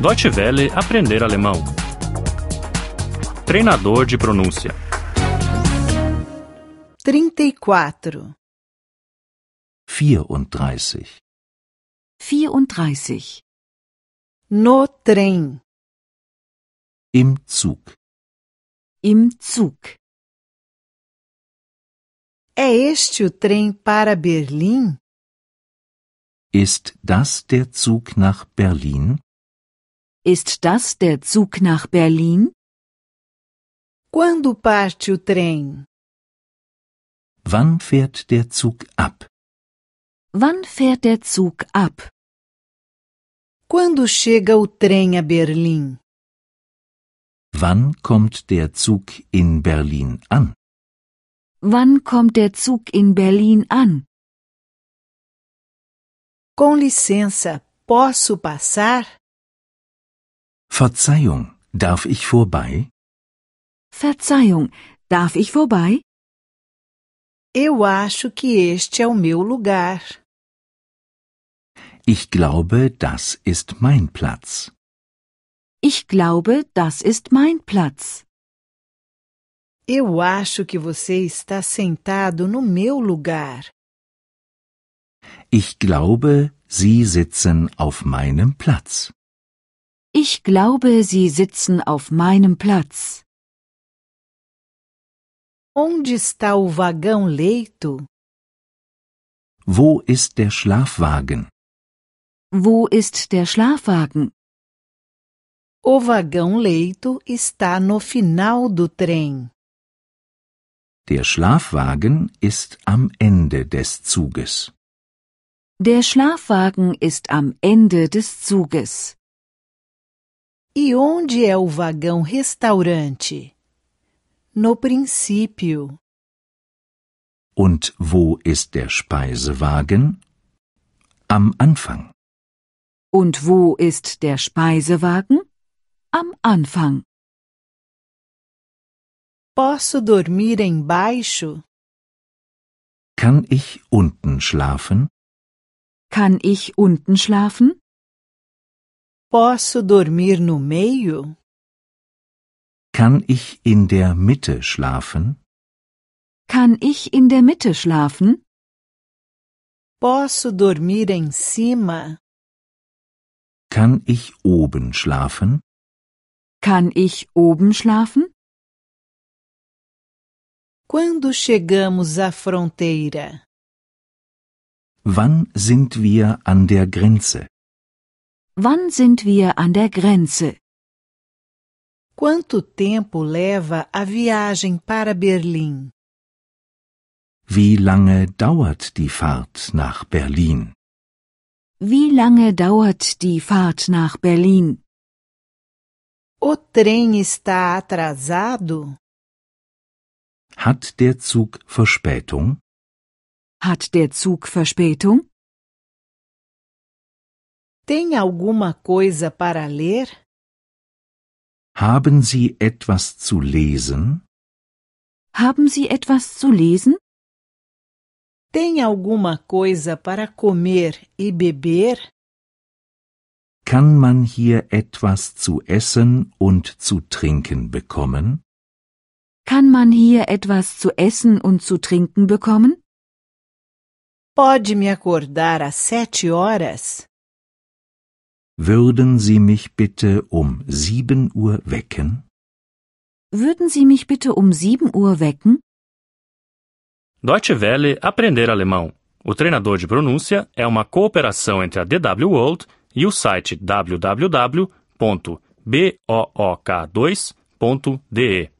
Deutsche Welle aprender alemão. Treinador de pronúncia. 34. 34. 34. No trem. Im Zug. Im Zug. É este o trem para Berlim? Ist das der Zug nach Berlin? Ist das der Zug nach Berlin? Quando parte o trem? Wann fährt der Zug ab? Wann fährt der Zug ab? Quando chega o trem a Berlim? Wann kommt der Zug in Berlin an? Wann kommt der Zug in Berlin an? Com licença, posso passar? Verzeihung, darf ich vorbei? Verzeihung, darf ich vorbei? Eu acho que este é o meu lugar. Ich glaube, das ist mein Platz. Ich glaube, das ist mein Platz. Eu acho que você está sentado no meu lugar. Ich glaube, Sie sitzen auf meinem Platz. Ich glaube, Sie sitzen auf meinem Platz. Onde está o vagão leito? Wo ist der Schlafwagen? Wo ist der Schlafwagen? O vagão leito está no final do trem. Der Schlafwagen ist am Ende des Zuges. Der Schlafwagen ist am Ende des Zuges. E onde é o vagão restaurante? No princípio. Und wo ist der Speisewagen? Am Anfang. Und wo ist der Speisewagen? Am Anfang. Posso dormir embaixo? Kann ich unten schlafen? Kann ich unten schlafen? Posso dormir no meio? Kann ich in der Mitte schlafen? Kann ich in der Mitte schlafen? Posso dormir em cima? Kann ich oben schlafen? Kann ich oben schlafen? Quando chegamos à fronteira? Wann sind wir an der Grenze? Wann sind wir an der Grenze? Quanto tempo leva a viagem para Berlim? Wie lange dauert die Fahrt nach Berlin? Wie lange dauert die Fahrt nach Berlin? O trem está atrasado? Hat der Zug Verspätung? Hat der Zug Verspätung? Tem alguma coisa para ler? Haben Sie etwas zu lesen? Haben Sie etwas zu lesen? Tem alguma coisa para comer e beber? Kann man hier etwas zu essen und zu trinken bekommen? Kann man hier etwas zu essen und zu trinken bekommen? Pode me acordar às sete horas? Würden Sie mich bitte um sieben Uhr wecken? Würden Sie mich bitte um 7 Uhr wecken? Deutsche Welle aprender alemão. O treinador de pronúncia é uma cooperação entre a DW World e o site www.book2.de.